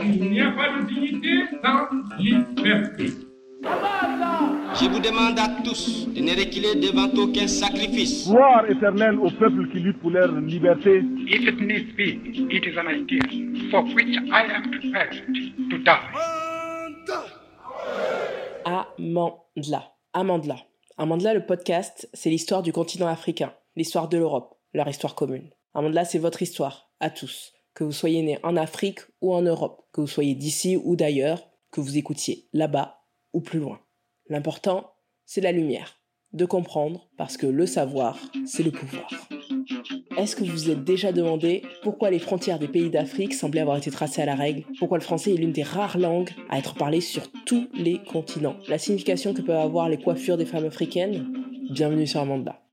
Il n'y a pas de dignité sans liberté. Je vous demande à tous de ne reculer devant aucun sacrifice. Gloire éternelle au peuple qui lutte pour leur liberté. If it needs be, it is an idea for which I am prepared to die. Amandla. Amandla. Amandla, le podcast, c'est l'histoire du continent africain, l'histoire de l'Europe, leur histoire commune. Amandla, c'est votre histoire, à tous. Que vous soyez né en Afrique ou en Europe, que vous soyez d'ici ou d'ailleurs, que vous écoutiez là-bas ou plus loin. L'important, c'est la lumière, de comprendre, parce que le savoir, c'est le pouvoir. Est-ce que vous vous êtes déjà demandé pourquoi les frontières des pays d'Afrique semblaient avoir été tracées à la règle? Pourquoi le français est l'une des rares langues à être parlée sur tous les continents? La signification que peuvent avoir les coiffures des femmes africaines? Bienvenue sur Amanda.